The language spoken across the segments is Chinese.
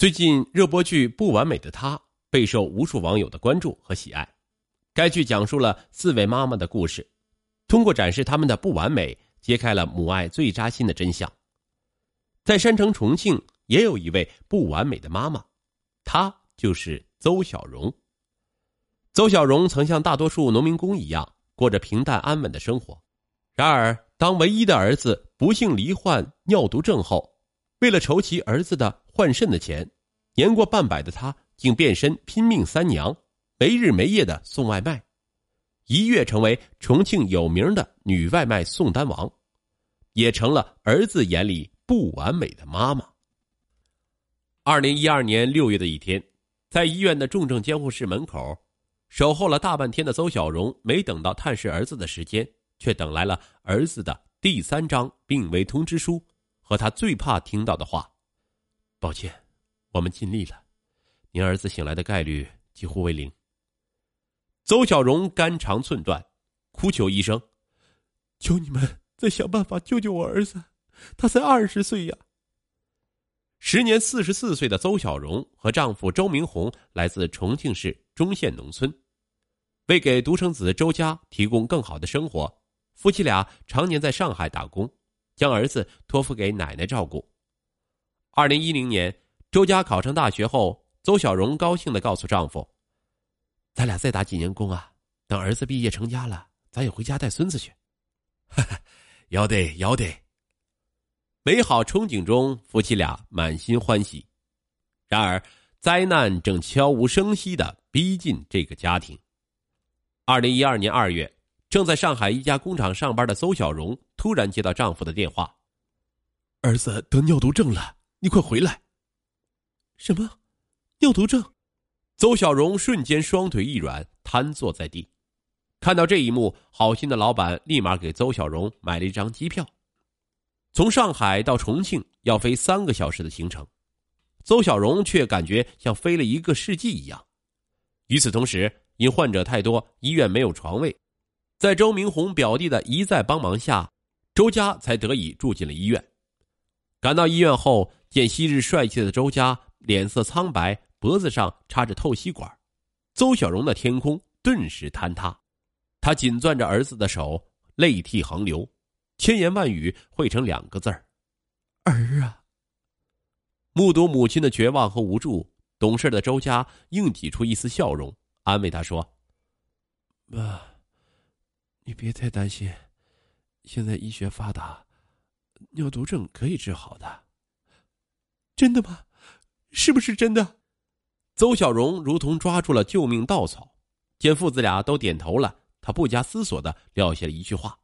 最近热播剧《不完美的她》备受无数网友的关注和喜爱。该剧讲述了四位妈妈的故事，通过展示他们的不完美，揭开了母爱最扎心的真相。在山城重庆，也有一位不完美的妈妈，她就是邹小荣。邹小荣曾像大多数农民工一样，过着平淡安稳的生活。然而，当唯一的儿子不幸罹患尿毒症后，为了筹齐儿子的换肾的钱，年过半百的他竟变身拼命三娘，没日没夜的送外卖，一跃成为重庆有名的女外卖送单王，也成了儿子眼里不完美的妈妈。二零一二年六月的一天，在医院的重症监护室门口，守候了大半天的邹小荣，没等到探视儿子的时间，却等来了儿子的第三张病危通知书和他最怕听到的话。抱歉，我们尽力了，您儿子醒来的概率几乎为零。邹小荣肝肠寸断，哭求医生：“求你们再想办法救救我儿子，他才二十岁呀。”时年四十四岁的邹小荣和丈夫周明红来自重庆市中县农村，为给独生子周家提供更好的生活，夫妻俩常年在上海打工，将儿子托付给奶奶照顾。二零一零年，周家考上大学后，邹小荣高兴的告诉丈夫：“咱俩再打几年工啊，等儿子毕业成家了，咱也回家带孙子去。”哈哈，要得要得。美好憧憬中，夫妻俩满心欢喜。然而，灾难正悄无声息的逼近这个家庭。二零一二年二月，正在上海一家工厂上班的邹小荣突然接到丈夫的电话：“儿子得尿毒症了。”你快回来！什么？尿毒症？邹小荣瞬间双腿一软，瘫坐在地。看到这一幕，好心的老板立马给邹小荣买了一张机票，从上海到重庆要飞三个小时的行程，邹小荣却感觉像飞了一个世纪一样。与此同时，因患者太多，医院没有床位，在周明红表弟的一再帮忙下，周家才得以住进了医院。赶到医院后。见昔日帅气的周家脸色苍白，脖子上插着透析管，邹小荣的天空顿时坍塌。他紧攥着儿子的手，泪涕横流，千言万语汇成两个字儿：“儿啊！”目睹母亲的绝望和无助，懂事的周家硬挤出一丝笑容，安慰他说：“妈，你别太担心，现在医学发达，尿毒症可以治好的。”真的吗？是不是真的？邹小荣如同抓住了救命稻草，见父子俩都点头了，他不加思索的撂下了一句话：“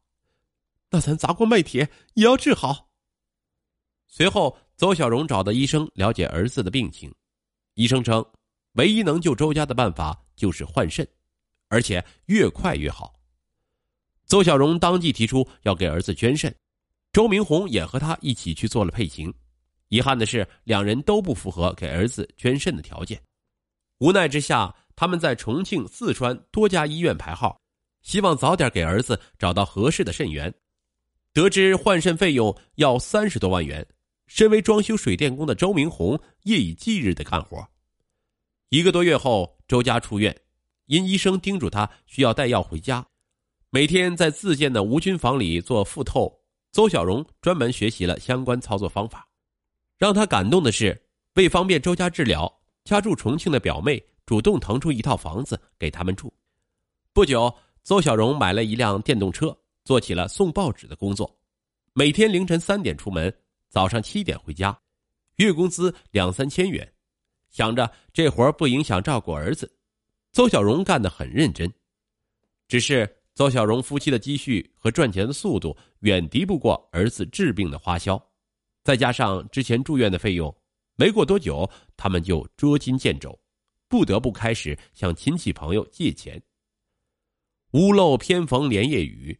那咱砸锅卖铁也要治好。”随后，邹小荣找到医生了解儿子的病情，医生称，唯一能救周家的办法就是换肾，而且越快越好。邹小荣当即提出要给儿子捐肾，周明红也和他一起去做了配型。遗憾的是，两人都不符合给儿子捐肾的条件。无奈之下，他们在重庆、四川多家医院排号，希望早点给儿子找到合适的肾源。得知换肾费用要三十多万元，身为装修水电工的周明红夜以继日的干活。一个多月后，周家出院，因医生叮嘱他需要带药回家，每天在自建的无菌房里做腹透。邹小荣专门学习了相关操作方法。让他感动的是，为方便周家治疗，家住重庆的表妹主动腾出一套房子给他们住。不久，邹小荣买了一辆电动车，做起了送报纸的工作。每天凌晨三点出门，早上七点回家，月工资两三千元。想着这活不影响照顾儿子，邹小荣干得很认真。只是邹小荣夫妻的积蓄和赚钱的速度远敌不过儿子治病的花销。再加上之前住院的费用，没过多久，他们就捉襟见肘，不得不开始向亲戚朋友借钱。屋漏偏逢连夜雨，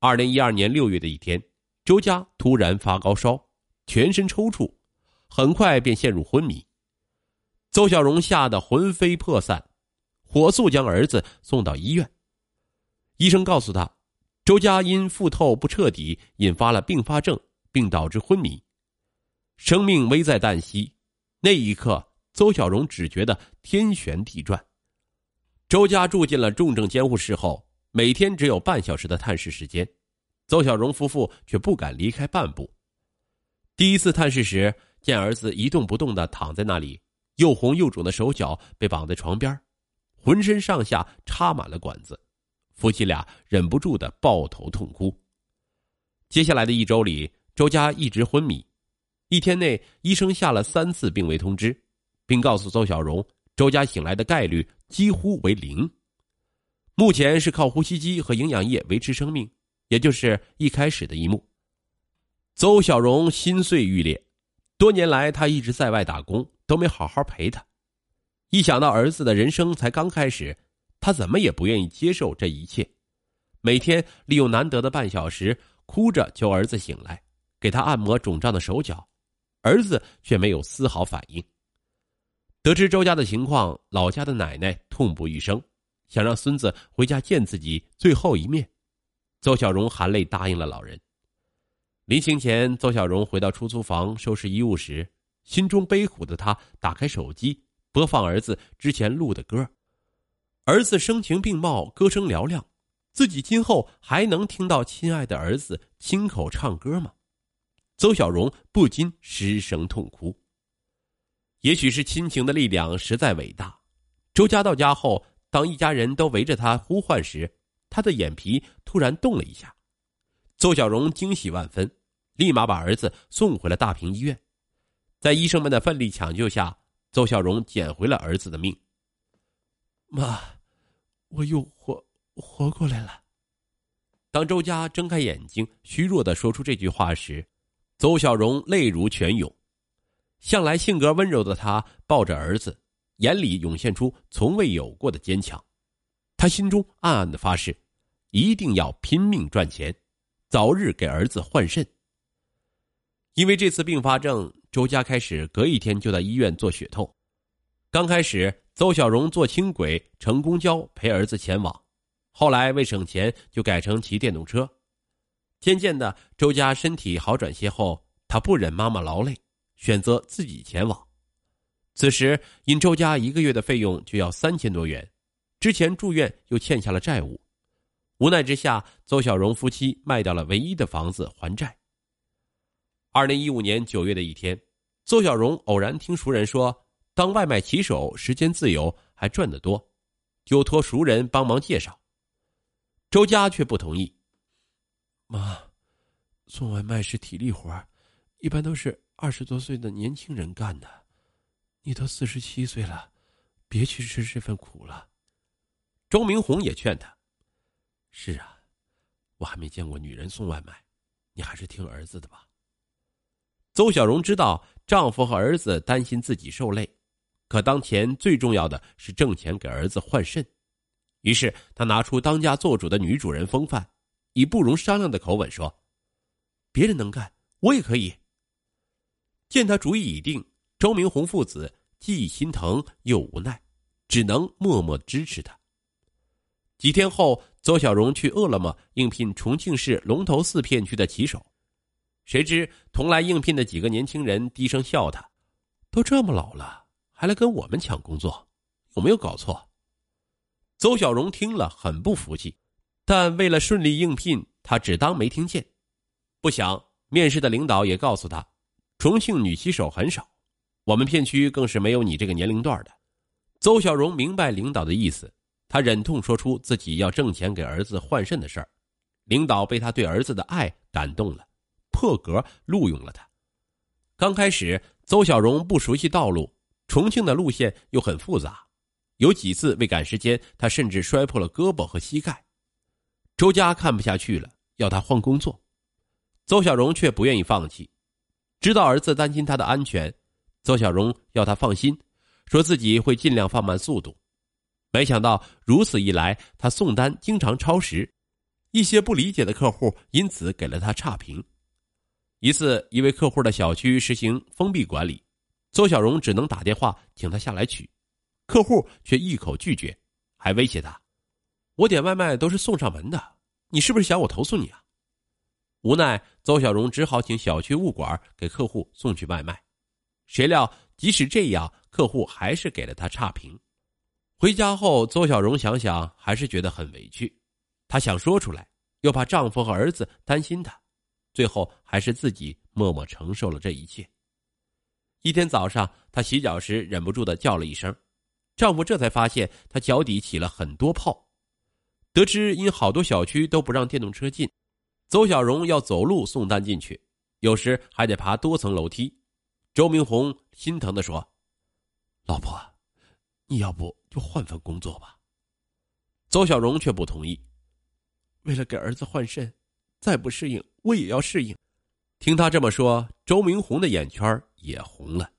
二零一二年六月的一天，周家突然发高烧，全身抽搐，很快便陷入昏迷。邹小荣吓得魂飞魄散，火速将儿子送到医院。医生告诉他，周家因腹透不彻底，引发了并发症，并导致昏迷。生命危在旦夕，那一刻，邹小荣只觉得天旋地转。周家住进了重症监护室后，每天只有半小时的探视时间，邹小荣夫妇却不敢离开半步。第一次探视时，见儿子一动不动的躺在那里，又红又肿的手脚被绑在床边，浑身上下插满了管子，夫妻俩忍不住的抱头痛哭。接下来的一周里，周家一直昏迷，一天内医生下了三次病危通知，并告诉邹小荣，周家醒来的概率几乎为零，目前是靠呼吸机和营养液维持生命，也就是一开始的一幕。邹小荣心碎欲裂，多年来他一直在外打工，都没好好陪他。一想到儿子的人生才刚开始，他怎么也不愿意接受这一切。每天利用难得的半小时，哭着求儿子醒来，给他按摩肿胀的手脚，儿子却没有丝毫反应。得知周家的情况，老家的奶奶痛不欲生，想让孙子回家见自己最后一面。邹小荣含泪答应了老人。临行前，邹小荣回到出租房收拾衣物时，心中悲苦的他打开手机，播放儿子之前录的歌。儿子声情并茂，歌声嘹亮，自己今后还能听到亲爱的儿子亲口唱歌吗？邹小荣不禁失声痛哭。也许是亲情的力量实在伟大，周家到家后，当一家人都围着他呼唤时，他的眼皮突然动了一下。邹小荣惊喜万分，立马把儿子送回了大平医院。在医生们的奋力抢救下，邹小荣捡回了儿子的命。妈，我又活活过来了。当周家睁开眼睛，虚弱的说出这句话时，邹小荣泪如泉涌。向来性格温柔的他抱着儿子，眼里涌现出从未有过的坚强。他心中暗暗的发誓，一定要拼命赚钱。早日给儿子换肾。因为这次并发症，周家开始隔一天就在医院做血透。刚开始，邹小荣坐轻轨乘公交陪儿子前往，后来为省钱就改成骑电动车。渐渐的，周家身体好转些后，他不忍妈妈劳累，选择自己前往。此时，因周家一个月的费用就要三千多元，之前住院又欠下了债务。无奈之下，邹小荣夫妻卖掉了唯一的房子还债。二零一五年九月的一天，邹小荣偶然听熟人说，当外卖骑手时间自由，还赚得多，就托熟人帮忙介绍。周家却不同意。妈，送外卖是体力活一般都是二十多岁的年轻人干的，你都四十七岁了，别去吃这份苦了。周明红也劝他。是啊，我还没见过女人送外卖，你还是听儿子的吧。邹小荣知道丈夫和儿子担心自己受累，可当前最重要的是挣钱给儿子换肾，于是他拿出当家做主的女主人风范，以不容商量的口吻说：“别人能干，我也可以。”见他主意已定，周明红父子既心疼又无奈，只能默默支持他。几天后。邹小荣去饿了么应聘重庆市龙头寺片区的骑手，谁知同来应聘的几个年轻人低声笑他：“都这么老了，还来跟我们抢工作，有没有搞错？”邹小荣听了很不服气，但为了顺利应聘，他只当没听见。不想面试的领导也告诉他：“重庆女骑手很少，我们片区更是没有你这个年龄段的。”邹小荣明白领导的意思。他忍痛说出自己要挣钱给儿子换肾的事儿，领导被他对儿子的爱感动了，破格录用了他。刚开始，邹小荣不熟悉道路，重庆的路线又很复杂，有几次为赶时间，他甚至摔破了胳膊和膝盖。周家看不下去了，要他换工作，邹小荣却不愿意放弃，知道儿子担心他的安全，邹小荣要他放心，说自己会尽量放慢速度。没想到如此一来，他送单经常超时，一些不理解的客户因此给了他差评。一次，一位客户的小区实行封闭管理，邹小荣只能打电话请他下来取，客户却一口拒绝，还威胁他：“我点外卖都是送上门的，你是不是想我投诉你啊？”无奈，邹小荣只好请小区物管给客户送去外卖。谁料，即使这样，客户还是给了他差评。回家后，邹小荣想想还是觉得很委屈，她想说出来，又怕丈夫和儿子担心她，最后还是自己默默承受了这一切。一天早上，她洗脚时忍不住的叫了一声，丈夫这才发现她脚底起了很多泡。得知因好多小区都不让电动车进，邹小荣要走路送单进去，有时还得爬多层楼梯。周明红心疼的说：“老婆，你要不就换份工作吧。”邹小荣却不同意，为了给儿子换肾，再不适应我也要适应。听他这么说，周明红的眼圈也红了。